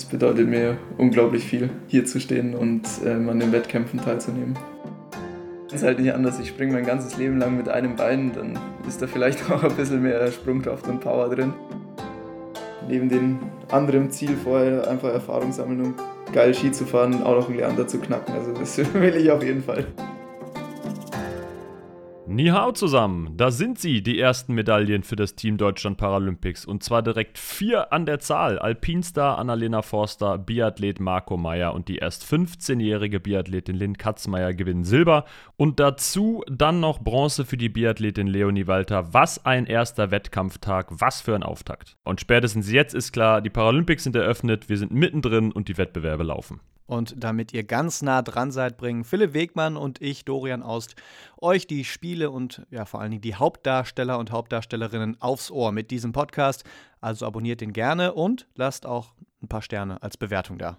es bedeutet mir unglaublich viel, hier zu stehen und ähm, an den Wettkämpfen teilzunehmen. Es ist halt nicht anders, ich springe mein ganzes Leben lang mit einem Bein, dann ist da vielleicht auch ein bisschen mehr Sprungkraft und Power drin. Neben dem anderen Ziel vorher einfach Erfahrung sammeln und geil Ski zu fahren, auch noch ein Leander zu knacken. Also das will ich auf jeden Fall. Ni hao zusammen, da sind sie, die ersten Medaillen für das Team Deutschland Paralympics. Und zwar direkt vier an der Zahl. Alpinstar Annalena Forster, Biathlet Marco Meyer und die erst 15-jährige Biathletin Lynn Katzmeier gewinnen Silber. Und dazu dann noch Bronze für die Biathletin Leonie Walter. Was ein erster Wettkampftag, was für ein Auftakt. Und spätestens jetzt ist klar, die Paralympics sind eröffnet, wir sind mittendrin und die Wettbewerbe laufen. Und damit ihr ganz nah dran seid, bringen Philipp Wegmann und ich, Dorian Aust, euch die Spiele und ja vor allen Dingen die Hauptdarsteller und Hauptdarstellerinnen aufs Ohr mit diesem Podcast. Also abonniert den gerne und lasst auch ein paar Sterne als Bewertung da.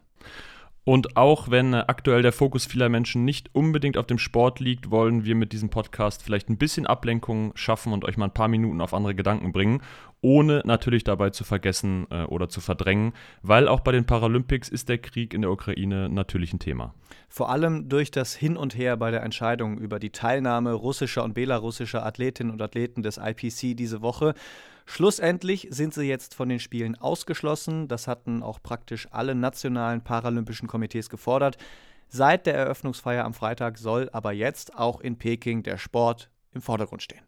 Und auch wenn aktuell der Fokus vieler Menschen nicht unbedingt auf dem Sport liegt, wollen wir mit diesem Podcast vielleicht ein bisschen Ablenkung schaffen und euch mal ein paar Minuten auf andere Gedanken bringen, ohne natürlich dabei zu vergessen äh, oder zu verdrängen, weil auch bei den Paralympics ist der Krieg in der Ukraine natürlich ein Thema. Vor allem durch das Hin und Her bei der Entscheidung über die Teilnahme russischer und belarussischer Athletinnen und Athleten des IPC diese Woche Schlussendlich sind sie jetzt von den Spielen ausgeschlossen. Das hatten auch praktisch alle nationalen paralympischen Komitees gefordert. Seit der Eröffnungsfeier am Freitag soll aber jetzt auch in Peking der Sport im Vordergrund stehen.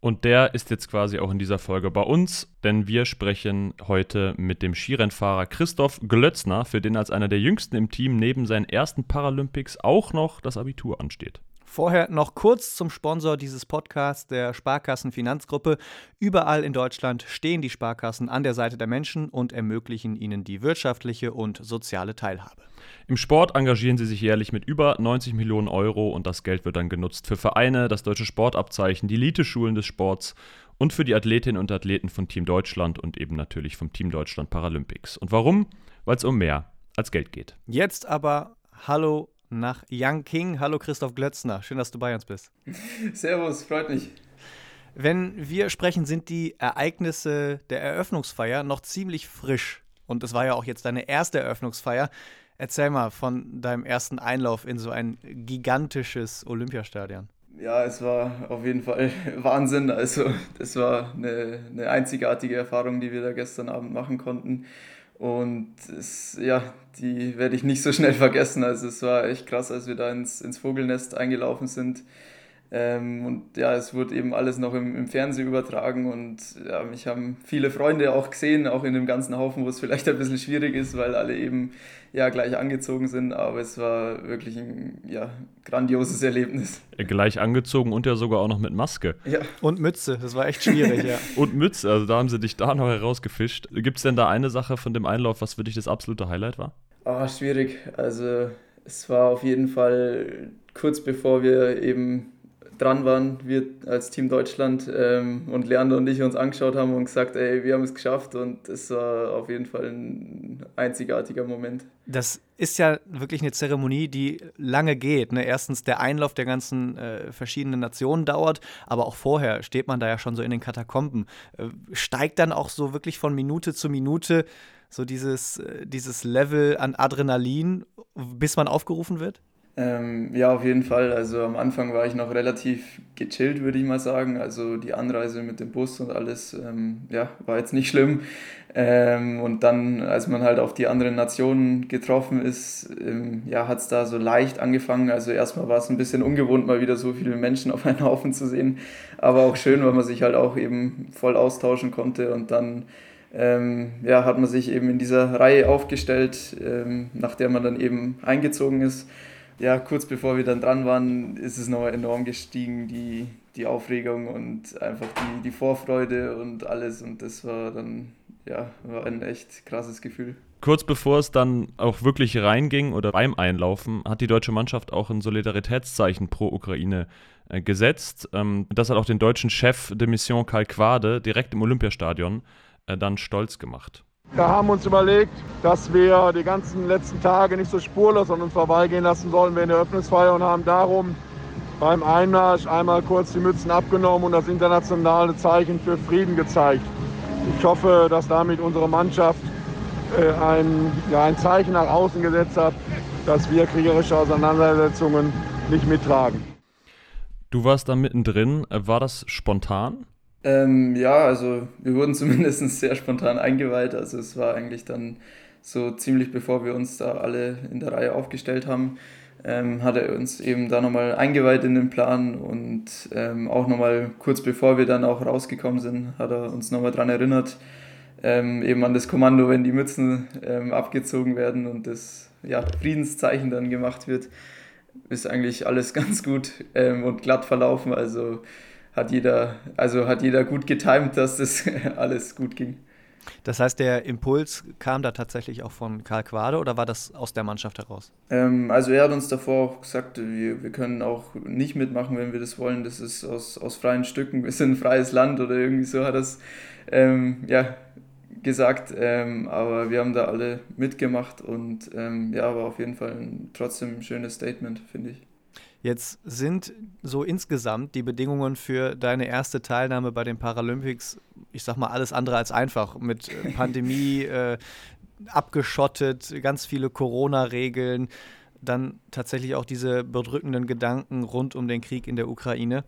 Und der ist jetzt quasi auch in dieser Folge bei uns, denn wir sprechen heute mit dem Skirennfahrer Christoph Glötzner, für den als einer der jüngsten im Team neben seinen ersten Paralympics auch noch das Abitur ansteht. Vorher noch kurz zum Sponsor dieses Podcasts, der Sparkassen Finanzgruppe. Überall in Deutschland stehen die Sparkassen an der Seite der Menschen und ermöglichen ihnen die wirtschaftliche und soziale Teilhabe. Im Sport engagieren sie sich jährlich mit über 90 Millionen Euro und das Geld wird dann genutzt für Vereine, das deutsche Sportabzeichen, die Elite-Schulen des Sports und für die Athletinnen und Athleten von Team Deutschland und eben natürlich vom Team Deutschland Paralympics. Und warum? Weil es um mehr als Geld geht. Jetzt aber Hallo nach Young King. Hallo Christoph Glötzner, schön, dass du bei uns bist. Servus, freut mich. Wenn wir sprechen, sind die Ereignisse der Eröffnungsfeier noch ziemlich frisch. Und es war ja auch jetzt deine erste Eröffnungsfeier. Erzähl mal von deinem ersten Einlauf in so ein gigantisches Olympiastadion. Ja, es war auf jeden Fall Wahnsinn. Also, das war eine, eine einzigartige Erfahrung, die wir da gestern Abend machen konnten. Und es, ja, die werde ich nicht so schnell vergessen. Also es war echt krass, als wir da ins, ins Vogelnest eingelaufen sind. Ähm, und ja, es wurde eben alles noch im, im Fernsehen übertragen und ja, mich haben viele Freunde auch gesehen, auch in dem ganzen Haufen, wo es vielleicht ein bisschen schwierig ist, weil alle eben ja gleich angezogen sind, aber es war wirklich ein ja, grandioses Erlebnis. Äh, gleich angezogen und ja sogar auch noch mit Maske. Ja. Und Mütze, das war echt schwierig, ja. und Mütze, also da haben sie dich da noch herausgefischt. Gibt es denn da eine Sache von dem Einlauf, was für dich das absolute Highlight war? Ah, schwierig. Also es war auf jeden Fall kurz bevor wir eben dran waren, wir als Team Deutschland ähm, und Leander und ich uns angeschaut haben und gesagt, ey, wir haben es geschafft und es war auf jeden Fall ein einzigartiger Moment. Das ist ja wirklich eine Zeremonie, die lange geht. Ne? Erstens der Einlauf der ganzen äh, verschiedenen Nationen dauert, aber auch vorher steht man da ja schon so in den Katakomben. Äh, steigt dann auch so wirklich von Minute zu Minute so dieses, äh, dieses Level an Adrenalin, bis man aufgerufen wird? Ähm, ja, auf jeden Fall. Also am Anfang war ich noch relativ gechillt, würde ich mal sagen. Also die Anreise mit dem Bus und alles, ähm, ja, war jetzt nicht schlimm. Ähm, und dann, als man halt auf die anderen Nationen getroffen ist, ähm, ja, hat es da so leicht angefangen. Also erstmal war es ein bisschen ungewohnt, mal wieder so viele Menschen auf einen Haufen zu sehen. Aber auch schön, weil man sich halt auch eben voll austauschen konnte und dann ähm, ja, hat man sich eben in dieser Reihe aufgestellt, ähm, nach der man dann eben eingezogen ist. Ja, kurz bevor wir dann dran waren, ist es noch enorm gestiegen, die, die Aufregung und einfach die, die Vorfreude und alles. Und das war dann ja, war ein echt krasses Gefühl. Kurz bevor es dann auch wirklich reinging oder beim Einlaufen, hat die deutsche Mannschaft auch ein Solidaritätszeichen pro Ukraine äh, gesetzt. Ähm, das hat auch den deutschen Chef de Mission Karl Quade direkt im Olympiastadion äh, dann stolz gemacht. Wir haben uns überlegt, dass wir die ganzen letzten Tage nicht so spurlos an uns vorbeigehen lassen sollen in der Eröffnungsfeier und haben darum beim Einmarsch einmal kurz die Mützen abgenommen und das internationale Zeichen für Frieden gezeigt. Ich hoffe, dass damit unsere Mannschaft äh, ein, ja, ein Zeichen nach außen gesetzt hat, dass wir kriegerische Auseinandersetzungen nicht mittragen. Du warst da mittendrin. War das spontan? Ähm, ja, also wir wurden zumindest sehr spontan eingeweiht. Also es war eigentlich dann so ziemlich bevor wir uns da alle in der Reihe aufgestellt haben, ähm, hat er uns eben da nochmal eingeweiht in den Plan und ähm, auch nochmal kurz bevor wir dann auch rausgekommen sind, hat er uns nochmal daran erinnert, ähm, eben an das Kommando, wenn die Mützen ähm, abgezogen werden und das ja, Friedenszeichen dann gemacht wird, ist eigentlich alles ganz gut ähm, und glatt verlaufen. Also hat jeder, also hat jeder gut getimt, dass das alles gut ging. Das heißt, der Impuls kam da tatsächlich auch von Karl Quade oder war das aus der Mannschaft heraus? Ähm, also er hat uns davor auch gesagt, wir, wir können auch nicht mitmachen, wenn wir das wollen. Das ist aus, aus freien Stücken, wir sind ein freies Land oder irgendwie so hat er es ähm, ja, gesagt. Ähm, aber wir haben da alle mitgemacht und ähm, ja, war auf jeden Fall ein, trotzdem ein schönes Statement, finde ich. Jetzt sind so insgesamt die Bedingungen für deine erste Teilnahme bei den Paralympics, ich sag mal, alles andere als einfach. Mit äh, Pandemie äh, abgeschottet, ganz viele Corona-Regeln, dann tatsächlich auch diese bedrückenden Gedanken rund um den Krieg in der Ukraine.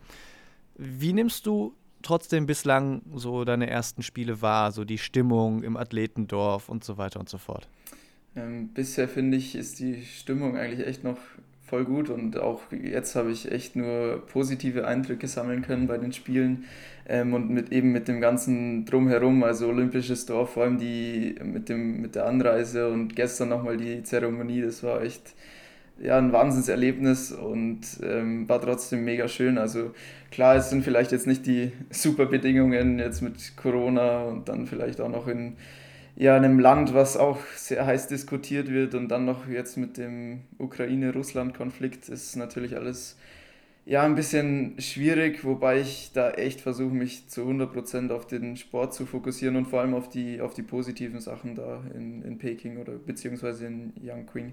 Wie nimmst du trotzdem bislang so deine ersten Spiele wahr, so die Stimmung im Athletendorf und so weiter und so fort? Ähm, bisher finde ich, ist die Stimmung eigentlich echt noch voll gut und auch jetzt habe ich echt nur positive Eindrücke sammeln können bei den Spielen ähm, und mit eben mit dem ganzen Drumherum, also Olympisches Dorf, vor allem die mit, dem, mit der Anreise und gestern nochmal die Zeremonie, das war echt ja, ein Wahnsinnserlebnis und ähm, war trotzdem mega schön. Also klar, es sind vielleicht jetzt nicht die super Bedingungen jetzt mit Corona und dann vielleicht auch noch in ja, einem Land, was auch sehr heiß diskutiert wird und dann noch jetzt mit dem Ukraine-Russland-Konflikt ist natürlich alles ja ein bisschen schwierig, wobei ich da echt versuche, mich zu 100% auf den Sport zu fokussieren und vor allem auf die, auf die positiven Sachen da in, in Peking oder beziehungsweise in Yangqing.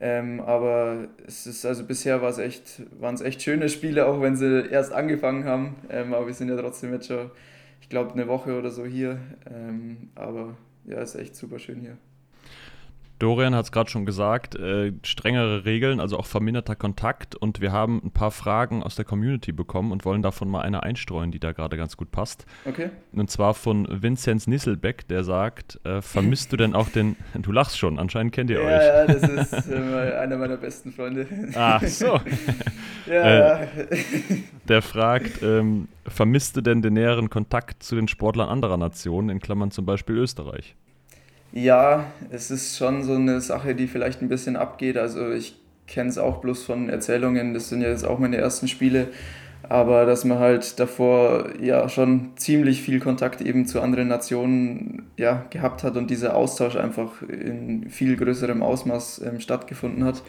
Ähm, aber es ist also bisher war es echt, waren es echt schöne Spiele, auch wenn sie erst angefangen haben. Ähm, aber wir sind ja trotzdem jetzt schon, ich glaube, eine Woche oder so hier. Ähm, aber ja, ist echt super schön hier. Dorian hat es gerade schon gesagt, äh, strengere Regeln, also auch verminderter Kontakt. Und wir haben ein paar Fragen aus der Community bekommen und wollen davon mal eine einstreuen, die da gerade ganz gut passt. Okay. Und zwar von Vinzenz Nisselbeck, der sagt, äh, vermisst du denn auch den, du lachst schon, anscheinend kennt ihr ja, euch. Ja, das ist äh, einer meiner besten Freunde. Ach so. ja, äh, der fragt, ähm, vermisst du denn den näheren Kontakt zu den Sportlern anderer Nationen, in Klammern zum Beispiel Österreich? Ja, es ist schon so eine Sache, die vielleicht ein bisschen abgeht. Also ich kenne es auch bloß von Erzählungen, das sind ja jetzt auch meine ersten Spiele, aber dass man halt davor ja schon ziemlich viel Kontakt eben zu anderen Nationen ja, gehabt hat und dieser Austausch einfach in viel größerem Ausmaß ähm, stattgefunden hat.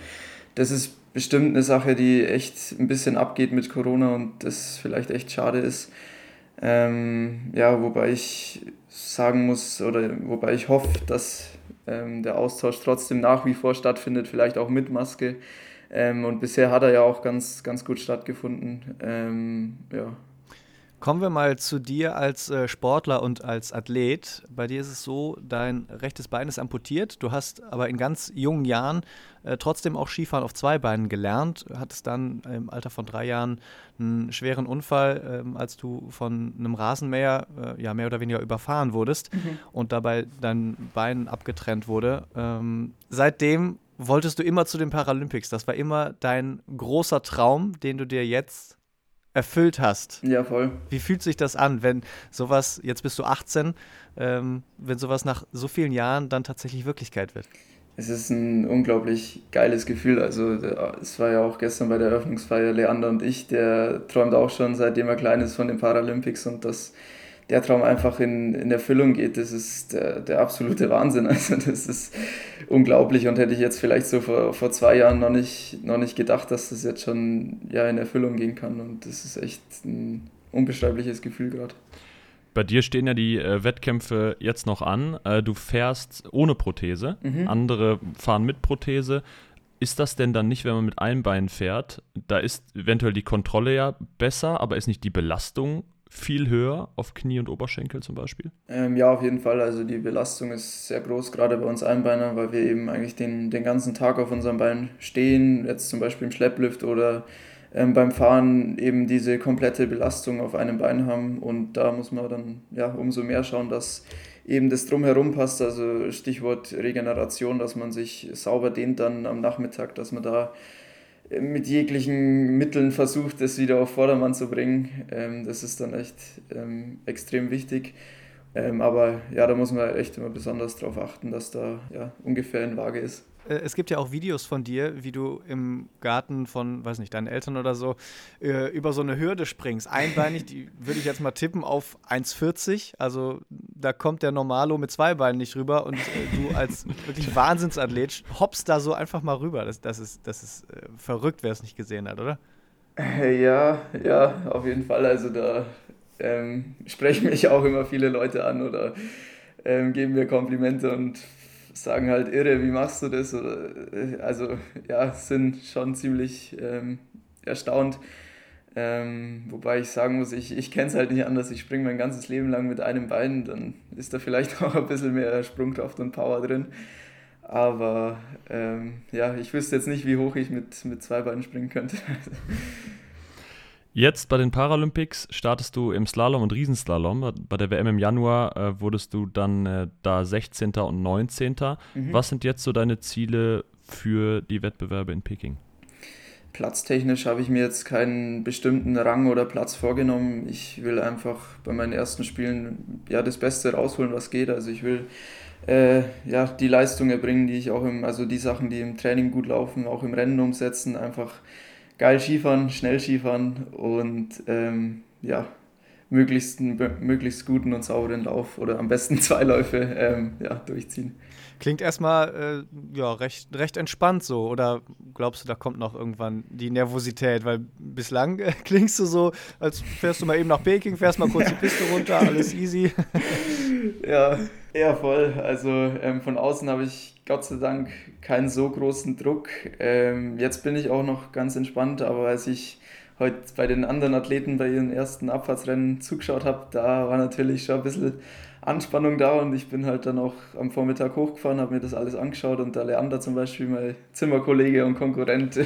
Das ist bestimmt eine Sache, die echt ein bisschen abgeht mit Corona und das vielleicht echt schade ist. Ähm, ja, wobei ich sagen muss oder wobei ich hoffe, dass ähm, der Austausch trotzdem nach wie vor stattfindet, vielleicht auch mit Maske. Ähm, und bisher hat er ja auch ganz, ganz gut stattgefunden. Ähm, ja. Kommen wir mal zu dir als äh, Sportler und als Athlet. Bei dir ist es so, dein rechtes Bein ist amputiert. Du hast aber in ganz jungen Jahren äh, trotzdem auch Skifahren auf zwei Beinen gelernt. Hattest dann im Alter von drei Jahren einen schweren Unfall, äh, als du von einem Rasenmäher äh, ja mehr oder weniger überfahren wurdest mhm. und dabei dein Bein abgetrennt wurde. Ähm, seitdem wolltest du immer zu den Paralympics. Das war immer dein großer Traum, den du dir jetzt erfüllt hast. Ja, voll. Wie fühlt sich das an, wenn sowas, jetzt bist du 18, ähm, wenn sowas nach so vielen Jahren dann tatsächlich Wirklichkeit wird? Es ist ein unglaublich geiles Gefühl. Also es war ja auch gestern bei der Eröffnungsfeier Leander und ich, der träumt auch schon seitdem er klein ist von den Paralympics und das der Traum einfach in, in Erfüllung geht, das ist der, der absolute Wahnsinn. Also das ist unglaublich und hätte ich jetzt vielleicht so vor, vor zwei Jahren noch nicht, noch nicht gedacht, dass das jetzt schon ja, in Erfüllung gehen kann. Und das ist echt ein unbeschreibliches Gefühl gerade. Bei dir stehen ja die äh, Wettkämpfe jetzt noch an. Äh, du fährst ohne Prothese, mhm. andere fahren mit Prothese. Ist das denn dann nicht, wenn man mit einem Bein fährt, da ist eventuell die Kontrolle ja besser, aber ist nicht die Belastung viel höher auf Knie und Oberschenkel zum Beispiel? Ähm, ja, auf jeden Fall. Also die Belastung ist sehr groß, gerade bei uns Einbeiner, weil wir eben eigentlich den, den ganzen Tag auf unserem Bein stehen, jetzt zum Beispiel im Schlepplift oder ähm, beim Fahren eben diese komplette Belastung auf einem Bein haben. Und da muss man dann ja umso mehr schauen, dass eben das drumherum passt. Also Stichwort Regeneration, dass man sich sauber dehnt dann am Nachmittag, dass man da mit jeglichen Mitteln versucht, das wieder auf Vordermann zu bringen. Ähm, das ist dann echt ähm, extrem wichtig. Ähm, aber ja, da muss man echt immer besonders darauf achten, dass da ja, ungefähr in Waage ist. Äh, es gibt ja auch Videos von dir, wie du im Garten von, weiß nicht, deinen Eltern oder so, äh, über so eine Hürde springst. Einbeinig, die würde ich jetzt mal tippen auf 1,40. Also da kommt der Normalo mit zwei Beinen nicht rüber und äh, du als wirklich Wahnsinnsathlet hoppst da so einfach mal rüber. Das, das ist, das ist äh, verrückt, wer es nicht gesehen hat, oder? Ja, ja, auf jeden Fall. Also da ähm, sprechen mich auch immer viele Leute an oder ähm, geben mir Komplimente und sagen halt, irre, wie machst du das? Äh, also ja, sind schon ziemlich ähm, erstaunt. Ähm, wobei ich sagen muss, ich, ich kenne es halt nicht anders. Ich springe mein ganzes Leben lang mit einem Bein, dann ist da vielleicht auch ein bisschen mehr Sprungkraft und Power drin. Aber ähm, ja, ich wüsste jetzt nicht, wie hoch ich mit, mit zwei Beinen springen könnte. Jetzt bei den Paralympics startest du im Slalom und Riesenslalom. Bei der WM im Januar äh, wurdest du dann äh, da 16. und 19. Mhm. Was sind jetzt so deine Ziele für die Wettbewerbe in Peking? Platztechnisch habe ich mir jetzt keinen bestimmten Rang oder Platz vorgenommen. Ich will einfach bei meinen ersten Spielen ja das Beste rausholen, was geht. Also ich will äh, ja die Leistung erbringen, die ich auch im, also die Sachen, die im Training gut laufen, auch im Rennen umsetzen. Einfach geil Skifahren, schnell Skifahren und ähm, ja, möglichst, möglichst guten und sauberen Lauf oder am besten zwei Läufe ähm, ja, durchziehen. Klingt erstmal äh, ja, recht, recht entspannt so. Oder glaubst du, da kommt noch irgendwann die Nervosität? Weil bislang äh, klingst du so, als fährst du mal eben nach Peking, fährst mal kurz die Piste runter, alles easy. Ja, ja, voll. Also ähm, von außen habe ich Gott sei Dank keinen so großen Druck. Ähm, jetzt bin ich auch noch ganz entspannt, aber als ich heute bei den anderen Athleten bei ihren ersten Abfahrtsrennen zugeschaut habe, da war natürlich schon ein bisschen Anspannung da und ich bin halt dann auch am Vormittag hochgefahren, habe mir das alles angeschaut und der Leander zum Beispiel, mein Zimmerkollege und Konkurrent,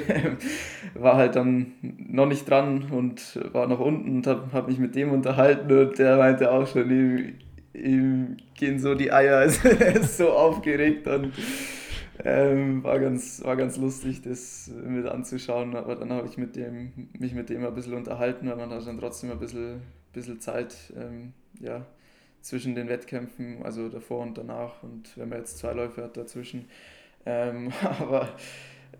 war halt dann noch nicht dran und war noch unten und habe hab mich mit dem unterhalten und der meinte auch schon, ihm, gehen so die Eier, er ist so aufgeregt und ähm, war, ganz, war ganz lustig, das mit anzuschauen, aber dann habe ich mit dem, mich mit dem ein bisschen unterhalten, weil man hat dann trotzdem ein bisschen, bisschen Zeit, ähm, ja, zwischen den Wettkämpfen, also davor und danach. Und wenn man jetzt zwei Läufe hat dazwischen. Ähm, aber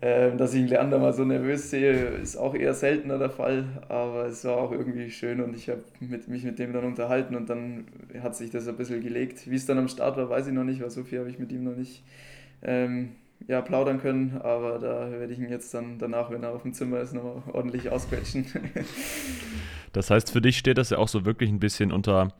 dass ich einen Leander mal so nervös sehe, ist auch eher seltener der Fall. Aber es war auch irgendwie schön und ich habe mit, mich mit dem dann unterhalten und dann hat sich das ein bisschen gelegt. Wie es dann am Start war, weiß ich noch nicht, weil so viel habe ich mit ihm noch nicht ähm, ja, plaudern können. Aber da werde ich ihn jetzt dann danach, wenn er auf dem Zimmer ist, nochmal ordentlich ausquetschen. das heißt, für dich steht das ja auch so wirklich ein bisschen unter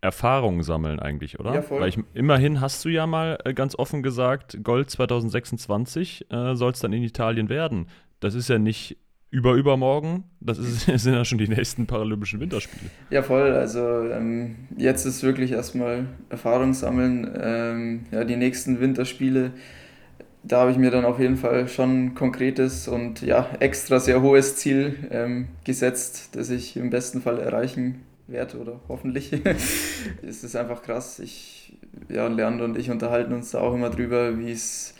Erfahrungen sammeln eigentlich, oder? Ja, voll. Weil ich, immerhin hast du ja mal äh, ganz offen gesagt, Gold 2026 äh, soll es dann in Italien werden. Das ist ja nicht über übermorgen, das, ist, sind ja schon die nächsten Paralympischen Winterspiele. Ja, voll. Also ähm, jetzt ist wirklich erstmal Erfahrung sammeln. Ähm, ja, die nächsten Winterspiele, da habe ich mir dann auf jeden Fall schon ein konkretes und ja, extra sehr hohes Ziel ähm, gesetzt, das ich im besten Fall erreichen wert oder hoffentlich. es ist einfach krass. Ich, ja, Leander und ich unterhalten uns da auch immer drüber, wie es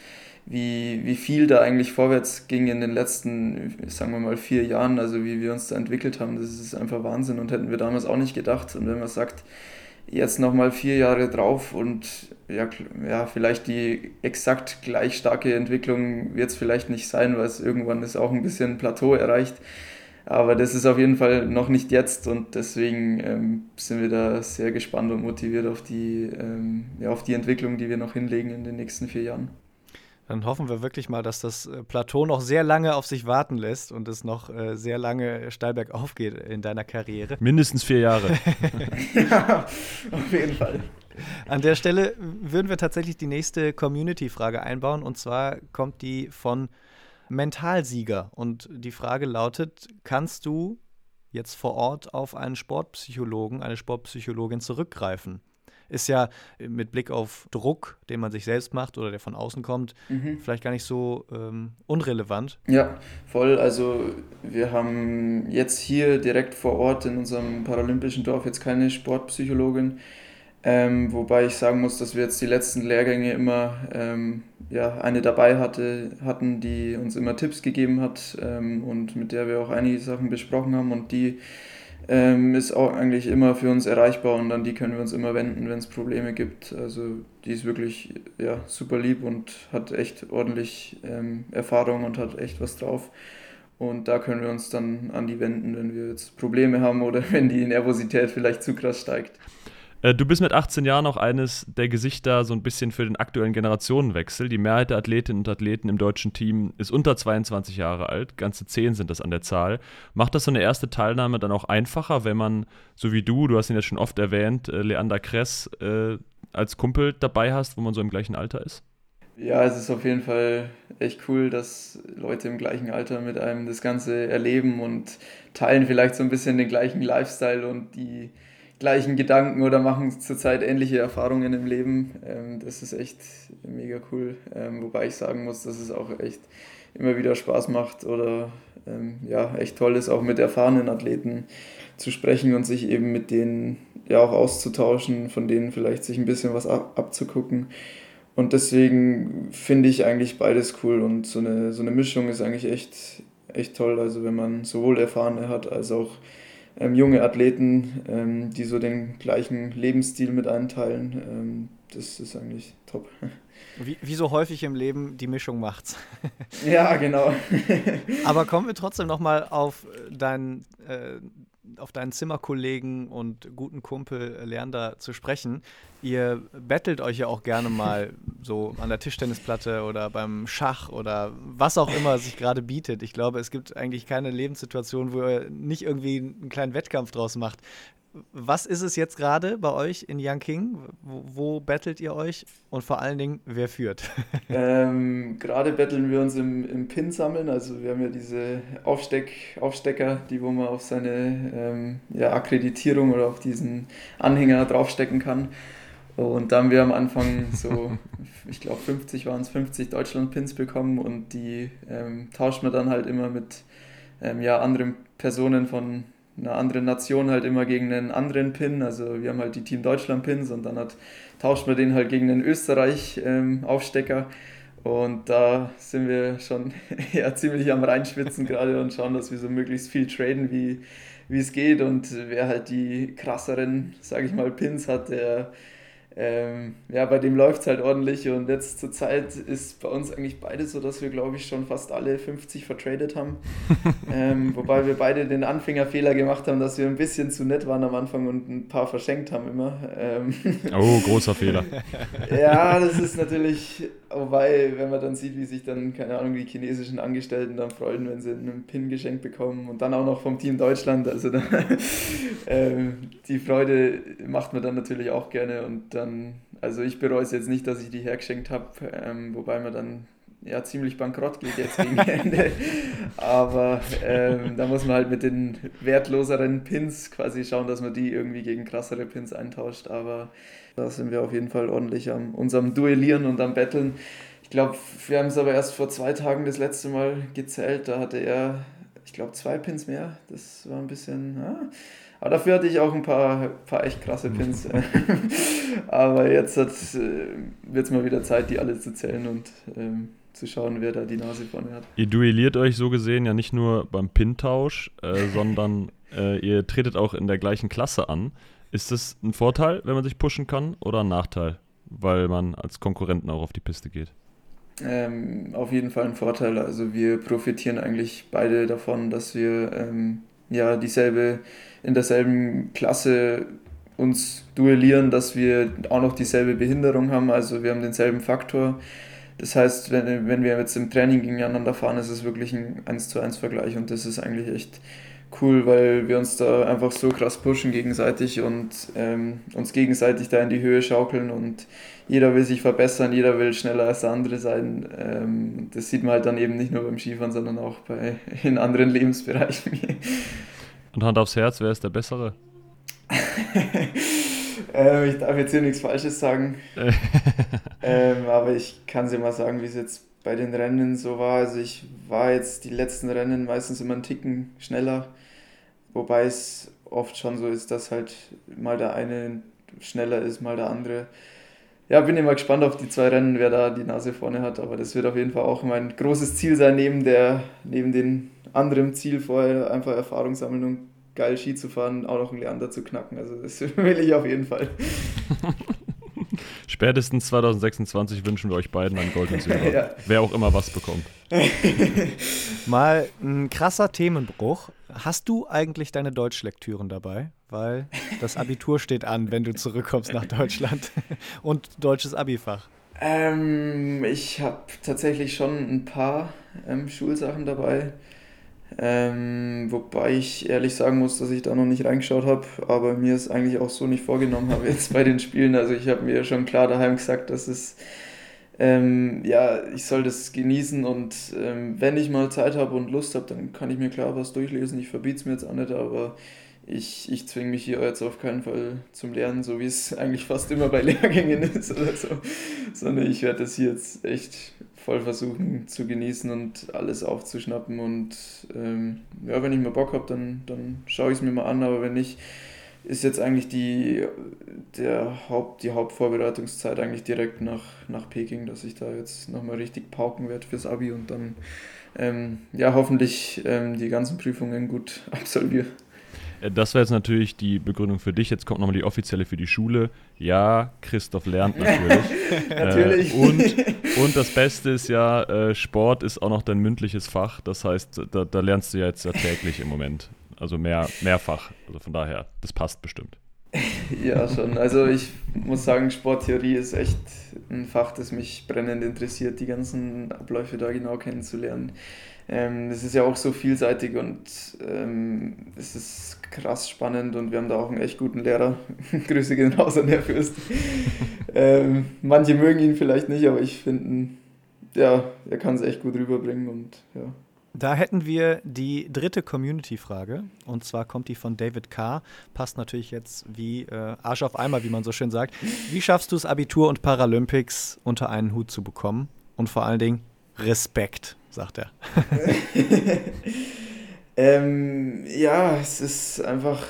wie, wie viel da eigentlich vorwärts ging in den letzten, sagen wir mal, vier Jahren, also wie wir uns da entwickelt haben, das ist einfach Wahnsinn und hätten wir damals auch nicht gedacht. Und wenn man sagt, jetzt nochmal vier Jahre drauf und ja, ja, vielleicht die exakt gleich starke Entwicklung wird es vielleicht nicht sein, weil es irgendwann ist auch ein bisschen Plateau erreicht. Aber das ist auf jeden Fall noch nicht jetzt und deswegen ähm, sind wir da sehr gespannt und motiviert auf die, ähm, ja, auf die Entwicklung, die wir noch hinlegen in den nächsten vier Jahren. Dann hoffen wir wirklich mal, dass das äh, Plateau noch sehr lange auf sich warten lässt und es noch äh, sehr lange steil bergauf geht in deiner Karriere. Mindestens vier Jahre. ja, auf jeden Fall. An der Stelle würden wir tatsächlich die nächste Community-Frage einbauen und zwar kommt die von Mentalsieger. Und die Frage lautet: Kannst du jetzt vor Ort auf einen Sportpsychologen, eine Sportpsychologin zurückgreifen ist ja mit Blick auf Druck, den man sich selbst macht oder der von außen kommt, mhm. vielleicht gar nicht so ähm, unrelevant. Ja, voll. Also wir haben jetzt hier direkt vor Ort in unserem paralympischen Dorf jetzt keine Sportpsychologin. Ähm, wobei ich sagen muss, dass wir jetzt die letzten Lehrgänge immer ähm, ja, eine dabei hatte, hatten, die uns immer Tipps gegeben hat ähm, und mit der wir auch einige Sachen besprochen haben und die ähm, ist auch eigentlich immer für uns erreichbar und an die können wir uns immer wenden, wenn es Probleme gibt. Also die ist wirklich ja, super lieb und hat echt ordentlich ähm, Erfahrung und hat echt was drauf. Und da können wir uns dann an die wenden, wenn wir jetzt Probleme haben oder wenn die Nervosität vielleicht zu krass steigt. Äh, du bist mit 18 Jahren auch eines der Gesichter so ein bisschen für den aktuellen Generationenwechsel. Die Mehrheit der Athletinnen und Athleten im deutschen Team ist unter 22 Jahre alt. Ganze 10 sind das an der Zahl. Macht das so eine erste Teilnahme dann auch einfacher, wenn man, so wie du, du hast ihn ja schon oft erwähnt, äh, Leander Kress äh, als Kumpel dabei hast, wo man so im gleichen Alter ist? Ja, es ist auf jeden Fall echt cool, dass Leute im gleichen Alter mit einem das Ganze erleben und teilen vielleicht so ein bisschen den gleichen Lifestyle und die gleichen Gedanken oder machen zurzeit ähnliche Erfahrungen im Leben. Ähm, das ist echt mega cool. Ähm, wobei ich sagen muss, dass es auch echt immer wieder Spaß macht oder ähm, ja, echt toll ist, auch mit erfahrenen Athleten zu sprechen und sich eben mit denen ja auch auszutauschen, von denen vielleicht sich ein bisschen was ab abzugucken. Und deswegen finde ich eigentlich beides cool und so eine, so eine Mischung ist eigentlich echt, echt toll. Also wenn man sowohl Erfahrene hat als auch ähm, junge Athleten, ähm, die so den gleichen Lebensstil mit einteilen. Ähm, das ist eigentlich top. Wie, wie, so häufig im Leben, die Mischung macht's. ja, genau. Aber kommen wir trotzdem nochmal auf deinen äh, auf deinen Zimmerkollegen und guten Kumpel Leander zu sprechen. Ihr bettelt euch ja auch gerne mal so an der Tischtennisplatte oder beim Schach oder was auch immer sich gerade bietet. Ich glaube, es gibt eigentlich keine Lebenssituation, wo ihr nicht irgendwie einen kleinen Wettkampf draus macht. Was ist es jetzt gerade bei euch in Yanqing? Wo, wo bettelt ihr euch und vor allen Dingen, wer führt? Ähm, gerade betteln wir uns im, im Pin sammeln. Also wir haben ja diese Aufsteck, Aufstecker, die wo man auf seine ähm, ja, Akkreditierung oder auf diesen Anhänger draufstecken kann. Und da haben wir am Anfang so, ich glaube 50 waren es, 50 Deutschland-Pins bekommen und die ähm, tauscht man dann halt immer mit ähm, ja, anderen Personen von einer anderen Nation halt immer gegen einen anderen Pin. Also wir haben halt die Team Deutschland Pins und dann hat, tauscht man den halt gegen einen Österreich ähm, Aufstecker. Und da sind wir schon ja, ziemlich am Reinschwitzen gerade und schauen, dass wir so möglichst viel traden, wie, wie es geht. Und wer halt die krasseren, sage ich mal, Pins hat, der ähm, ja, bei dem läuft es halt ordentlich und jetzt zur Zeit ist bei uns eigentlich beides so, dass wir, glaube ich, schon fast alle 50 vertradet haben. ähm, wobei wir beide den Anfängerfehler gemacht haben, dass wir ein bisschen zu nett waren am Anfang und ein paar verschenkt haben immer. Ähm oh, großer Fehler. ja, das ist natürlich, wobei, wenn man dann sieht, wie sich dann, keine Ahnung, die chinesischen Angestellten dann freuen, wenn sie einen Pin geschenkt bekommen und dann auch noch vom Team Deutschland, also dann, ähm, die Freude macht man dann natürlich auch gerne und dann, also ich bereue es jetzt nicht, dass ich die hergeschenkt habe, ähm, wobei man dann ja ziemlich bankrott geht jetzt gegen Ende. Aber ähm, da muss man halt mit den wertloseren Pins quasi schauen, dass man die irgendwie gegen krassere Pins eintauscht. Aber da sind wir auf jeden Fall ordentlich am unserem Duellieren und am Betteln. Ich glaube, wir haben es aber erst vor zwei Tagen das letzte Mal gezählt. Da hatte er, ich glaube, zwei Pins mehr. Das war ein bisschen. Ja. Aber dafür hatte ich auch ein paar, paar echt krasse Pins. Aber jetzt äh, wird es mal wieder Zeit, die alle zu zählen und ähm, zu schauen, wer da die Nase vorne hat. Ihr duelliert euch so gesehen ja nicht nur beim Pintausch, äh, sondern äh, ihr tretet auch in der gleichen Klasse an. Ist das ein Vorteil, wenn man sich pushen kann, oder ein Nachteil, weil man als Konkurrenten auch auf die Piste geht? Ähm, auf jeden Fall ein Vorteil. Also wir profitieren eigentlich beide davon, dass wir ähm, ja dieselbe in derselben Klasse uns duellieren, dass wir auch noch dieselbe Behinderung haben, also wir haben denselben Faktor. Das heißt, wenn, wenn wir jetzt im Training gegeneinander fahren, ist es wirklich ein 1 zu 1 Vergleich und das ist eigentlich echt cool, weil wir uns da einfach so krass pushen gegenseitig und ähm, uns gegenseitig da in die Höhe schaukeln und jeder will sich verbessern, jeder will schneller als der andere sein. Ähm, das sieht man halt dann eben nicht nur beim Skifahren, sondern auch bei, in anderen Lebensbereichen. Und Hand aufs Herz, wer ist der Bessere? ähm, ich darf jetzt hier nichts Falsches sagen. ähm, aber ich kann dir mal sagen, wie es jetzt bei den Rennen so war. Also ich war jetzt die letzten Rennen meistens immer einen Ticken schneller. Wobei es oft schon so ist, dass halt mal der eine schneller ist, mal der andere. Ja, bin immer gespannt auf die zwei Rennen, wer da die Nase vorne hat. Aber das wird auf jeden Fall auch mein großes Ziel sein, neben, der, neben den anderen Ziel vorher einfach Erfahrung sammeln und geil Ski zu fahren, auch noch einen Leander zu knacken. Also das will ich auf jeden Fall. Spätestens 2026 wünschen wir euch beiden einen Gold und Silber. ja. Wer auch immer was bekommt. Mal ein krasser Themenbruch. Hast du eigentlich deine Deutschlektüren dabei? Weil das Abitur steht an, wenn du zurückkommst nach Deutschland. Und deutsches Abifach. Ähm, ich habe tatsächlich schon ein paar ähm, Schulsachen dabei. Ähm, wobei ich ehrlich sagen muss, dass ich da noch nicht reingeschaut habe, aber mir es eigentlich auch so nicht vorgenommen habe jetzt bei den Spielen. Also ich habe mir schon klar daheim gesagt, dass es ähm, ja, ich soll das genießen und ähm, wenn ich mal Zeit habe und Lust habe, dann kann ich mir klar was durchlesen. Ich verbiete es mir jetzt auch nicht, aber ich, ich zwinge mich hier jetzt auf keinen Fall zum Lernen, so wie es eigentlich fast immer bei Lehrgängen ist oder so, sondern ich werde das hier jetzt echt voll versuchen zu genießen und alles aufzuschnappen und ähm, ja, wenn ich mal Bock habe, dann, dann schaue ich es mir mal an, aber wenn nicht, ist jetzt eigentlich die, der Haupt, die Hauptvorbereitungszeit eigentlich direkt nach, nach Peking, dass ich da jetzt nochmal richtig pauken werde fürs Abi und dann ähm, ja hoffentlich ähm, die ganzen Prüfungen gut absolviere. Äh, das wäre jetzt natürlich die Begründung für dich. Jetzt kommt nochmal die offizielle für die Schule. Ja, Christoph lernt natürlich. natürlich. Äh, und, und das Beste ist ja, äh, Sport ist auch noch dein mündliches Fach. Das heißt, da, da lernst du ja jetzt ja täglich im Moment. Also mehr, mehrfach. Also von daher, das passt bestimmt. ja, schon. Also ich muss sagen, Sporttheorie ist echt ein Fach, das mich brennend interessiert, die ganzen Abläufe da genau kennenzulernen. Ähm, das ist ja auch so vielseitig und ähm, es ist krass spannend und wir haben da auch einen echt guten Lehrer. Grüße gehen raus an Herr Fürst. ähm, manche mögen ihn vielleicht nicht, aber ich finde, ja, er kann es echt gut rüberbringen und ja. Da hätten wir die dritte Community-Frage. Und zwar kommt die von David K. Passt natürlich jetzt wie äh, Arsch auf Eimer, wie man so schön sagt. Wie schaffst du es, Abitur und Paralympics unter einen Hut zu bekommen? Und vor allen Dingen Respekt sagt er. ähm, ja, es ist einfach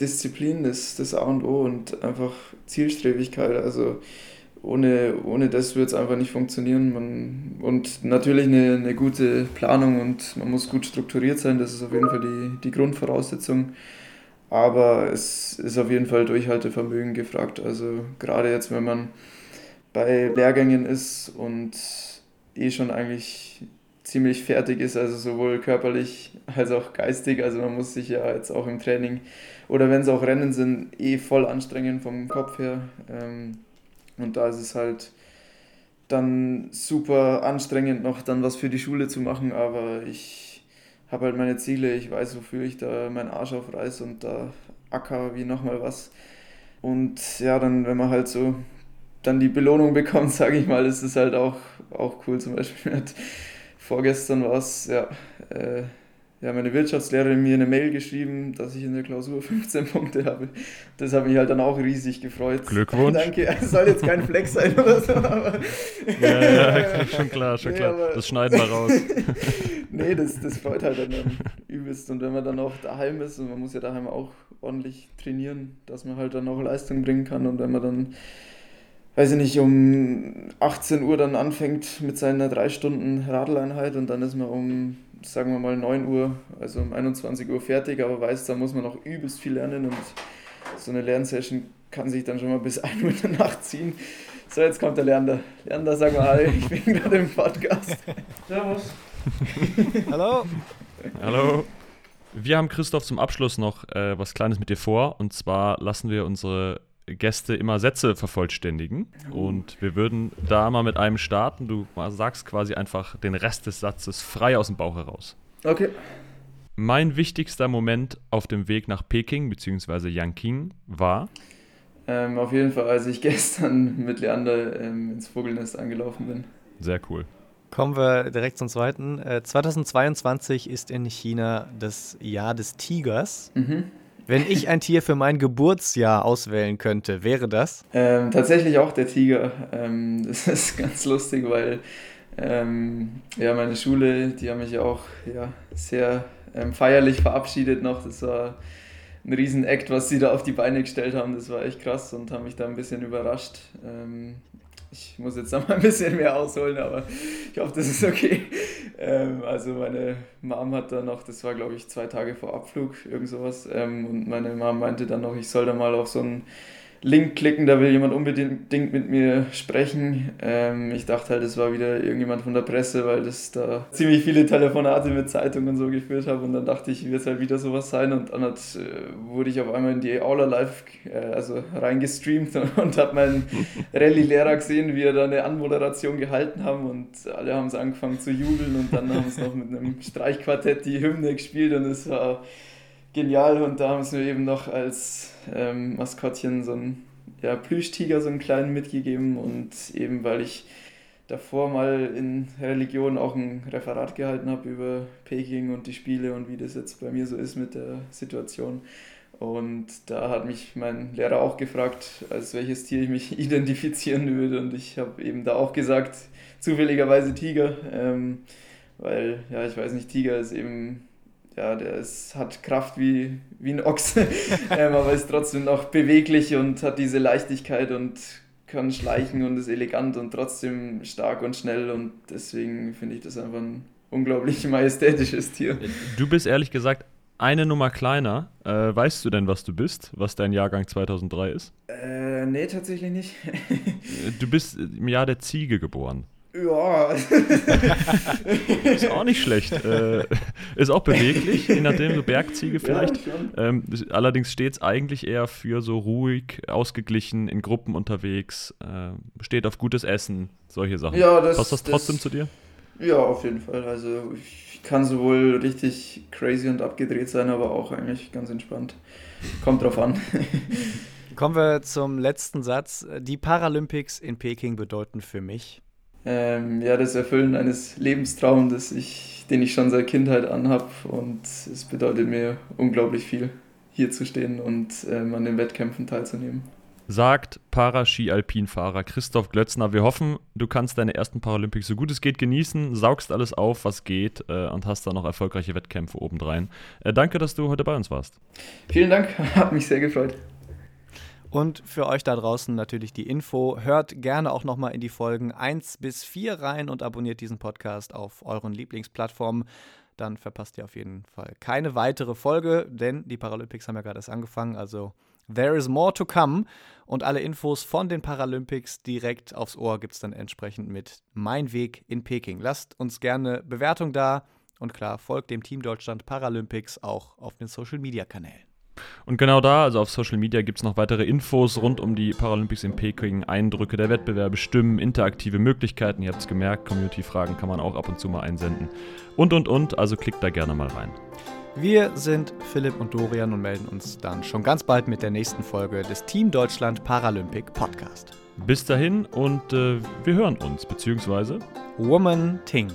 Disziplin, das, das A und O und einfach Zielstrebigkeit. Also ohne, ohne das wird es einfach nicht funktionieren. Man, und natürlich eine, eine gute Planung und man muss gut strukturiert sein, das ist auf jeden Fall die, die Grundvoraussetzung. Aber es ist auf jeden Fall Durchhaltevermögen gefragt. Also gerade jetzt, wenn man bei Lehrgängen ist und eh schon eigentlich ziemlich fertig ist, also sowohl körperlich als auch geistig. Also man muss sich ja jetzt auch im Training oder wenn es auch Rennen sind, eh voll anstrengen vom Kopf her. Ähm, und da ist es halt dann super anstrengend noch dann was für die Schule zu machen, aber ich habe halt meine Ziele, ich weiß, wofür ich da meinen Arsch aufreiß und da acker wie nochmal was. Und ja, dann, wenn man halt so dann die Belohnung bekommt, sage ich mal, ist es halt auch, auch cool. Zum Beispiel hat vorgestern war es, ja, äh, ja, meine Wirtschaftslehrerin mir eine Mail geschrieben, dass ich in der Klausur 15 Punkte habe. Das hat mich halt dann auch riesig gefreut. Glückwunsch. Danke, es soll jetzt kein Flex sein oder so, aber. ja, ja, schon klar, schon nee, klar. Das schneiden wir raus. nee, das, das freut halt dann übelst. Und wenn man dann auch daheim ist, und man muss ja daheim auch ordentlich trainieren, dass man halt dann auch Leistung bringen kann. Und wenn man dann weiß ich nicht, um 18 Uhr dann anfängt mit seiner 3 Stunden Radleinheit und dann ist man um, sagen wir mal, 9 Uhr, also um 21 Uhr fertig, aber weiß, da muss man noch übelst viel lernen und so eine Lernsession kann sich dann schon mal bis 1 Uhr in der Nacht ziehen. So, jetzt kommt der Lerner. Lerner, sag mal hi, ich bin gerade im Podcast. Servus. Hallo. Hallo. Wir haben Christoph zum Abschluss noch äh, was Kleines mit dir vor und zwar lassen wir unsere Gäste immer Sätze vervollständigen. Und wir würden da mal mit einem starten. Du sagst quasi einfach den Rest des Satzes frei aus dem Bauch heraus. Okay. Mein wichtigster Moment auf dem Weg nach Peking bzw. Yanqing war? Ähm, auf jeden Fall, als ich gestern mit Leander ähm, ins Vogelnest angelaufen bin. Sehr cool. Kommen wir direkt zum zweiten. Äh, 2022 ist in China das Jahr des Tigers. Mhm. Wenn ich ein Tier für mein Geburtsjahr auswählen könnte, wäre das? Ähm, tatsächlich auch der Tiger. Ähm, das ist ganz lustig, weil ähm, ja, meine Schule, die haben mich ja auch ja, sehr ähm, feierlich verabschiedet noch. Das war ein Riesen-Act, was sie da auf die Beine gestellt haben. Das war echt krass und haben mich da ein bisschen überrascht. Ähm, ich muss jetzt noch mal ein bisschen mehr ausholen, aber ich hoffe, das ist okay. Ähm, also meine Mom hat dann noch, das war glaube ich zwei Tage vor Abflug, irgend sowas, ähm, und meine Mom meinte dann noch, ich soll da mal auf so ein Link klicken, da will jemand unbedingt mit mir sprechen. Ähm, ich dachte halt, es war wieder irgendjemand von der Presse, weil das da ziemlich viele Telefonate mit Zeitungen und so geführt habe. Und dann dachte ich, wird es halt wieder sowas sein. Und dann hat, äh, wurde ich auf einmal in die Aula live äh, also reingestreamt und, und habe meinen Rallye-Lehrer gesehen, wie er da eine Anmoderation gehalten haben. Und alle haben es angefangen zu jubeln. Und dann haben sie noch mit einem Streichquartett die Hymne gespielt. Und es war genial und da haben sie mir eben noch als ähm, Maskottchen so einen ja, Plüschtiger, so einen kleinen mitgegeben und eben weil ich davor mal in Religion auch ein Referat gehalten habe über Peking und die Spiele und wie das jetzt bei mir so ist mit der Situation. Und da hat mich mein Lehrer auch gefragt, als welches Tier ich mich identifizieren würde. Und ich habe eben da auch gesagt, zufälligerweise Tiger, ähm, weil, ja, ich weiß nicht, Tiger ist eben ja, der ist, hat Kraft wie, wie ein Ochse, ähm, aber ist trotzdem noch beweglich und hat diese Leichtigkeit und kann schleichen und ist elegant und trotzdem stark und schnell und deswegen finde ich das einfach ein unglaublich majestätisches Tier. Du bist ehrlich gesagt eine Nummer kleiner. Äh, weißt du denn, was du bist, was dein Jahrgang 2003 ist? Äh, nee, tatsächlich nicht. du bist im Jahr der Ziege geboren. Ja. ist auch nicht schlecht. Äh, ist auch beweglich, je nachdem, so Bergziege vielleicht. Ja, ähm, allerdings steht es eigentlich eher für so ruhig, ausgeglichen, in Gruppen unterwegs, äh, steht auf gutes Essen, solche Sachen. Ja, das, Passt das trotzdem das, zu dir? Ja, auf jeden Fall. Also ich kann sowohl richtig crazy und abgedreht sein, aber auch eigentlich ganz entspannt. Kommt drauf an. Kommen wir zum letzten Satz. Die Paralympics in Peking bedeuten für mich ähm, ja, das Erfüllen eines Lebenstraums, ich, den ich schon seit Kindheit anhab. Und es bedeutet mir unglaublich viel, hier zu stehen und ähm, an den Wettkämpfen teilzunehmen. Sagt Paraski-Alpinfahrer Christoph Glötzner. Wir hoffen, du kannst deine ersten Paralympics so gut es geht genießen, saugst alles auf, was geht äh, und hast dann noch erfolgreiche Wettkämpfe obendrein. Äh, danke, dass du heute bei uns warst. Vielen Dank, hat mich sehr gefreut. Und für euch da draußen natürlich die Info. Hört gerne auch nochmal in die Folgen 1 bis 4 rein und abonniert diesen Podcast auf euren Lieblingsplattformen. Dann verpasst ihr auf jeden Fall keine weitere Folge, denn die Paralympics haben ja gerade erst angefangen. Also there is more to come. Und alle Infos von den Paralympics direkt aufs Ohr gibt es dann entsprechend mit Mein Weg in Peking. Lasst uns gerne Bewertung da. Und klar, folgt dem Team Deutschland Paralympics auch auf den Social Media Kanälen. Und genau da, also auf Social Media, gibt es noch weitere Infos rund um die Paralympics in Peking, Eindrücke der Wettbewerbe, Stimmen, interaktive Möglichkeiten. Ihr habt es gemerkt, Community-Fragen kann man auch ab und zu mal einsenden. Und, und, und, also klickt da gerne mal rein. Wir sind Philipp und Dorian und melden uns dann schon ganz bald mit der nächsten Folge des Team Deutschland Paralympic Podcast. Bis dahin und äh, wir hören uns, beziehungsweise Woman Ting.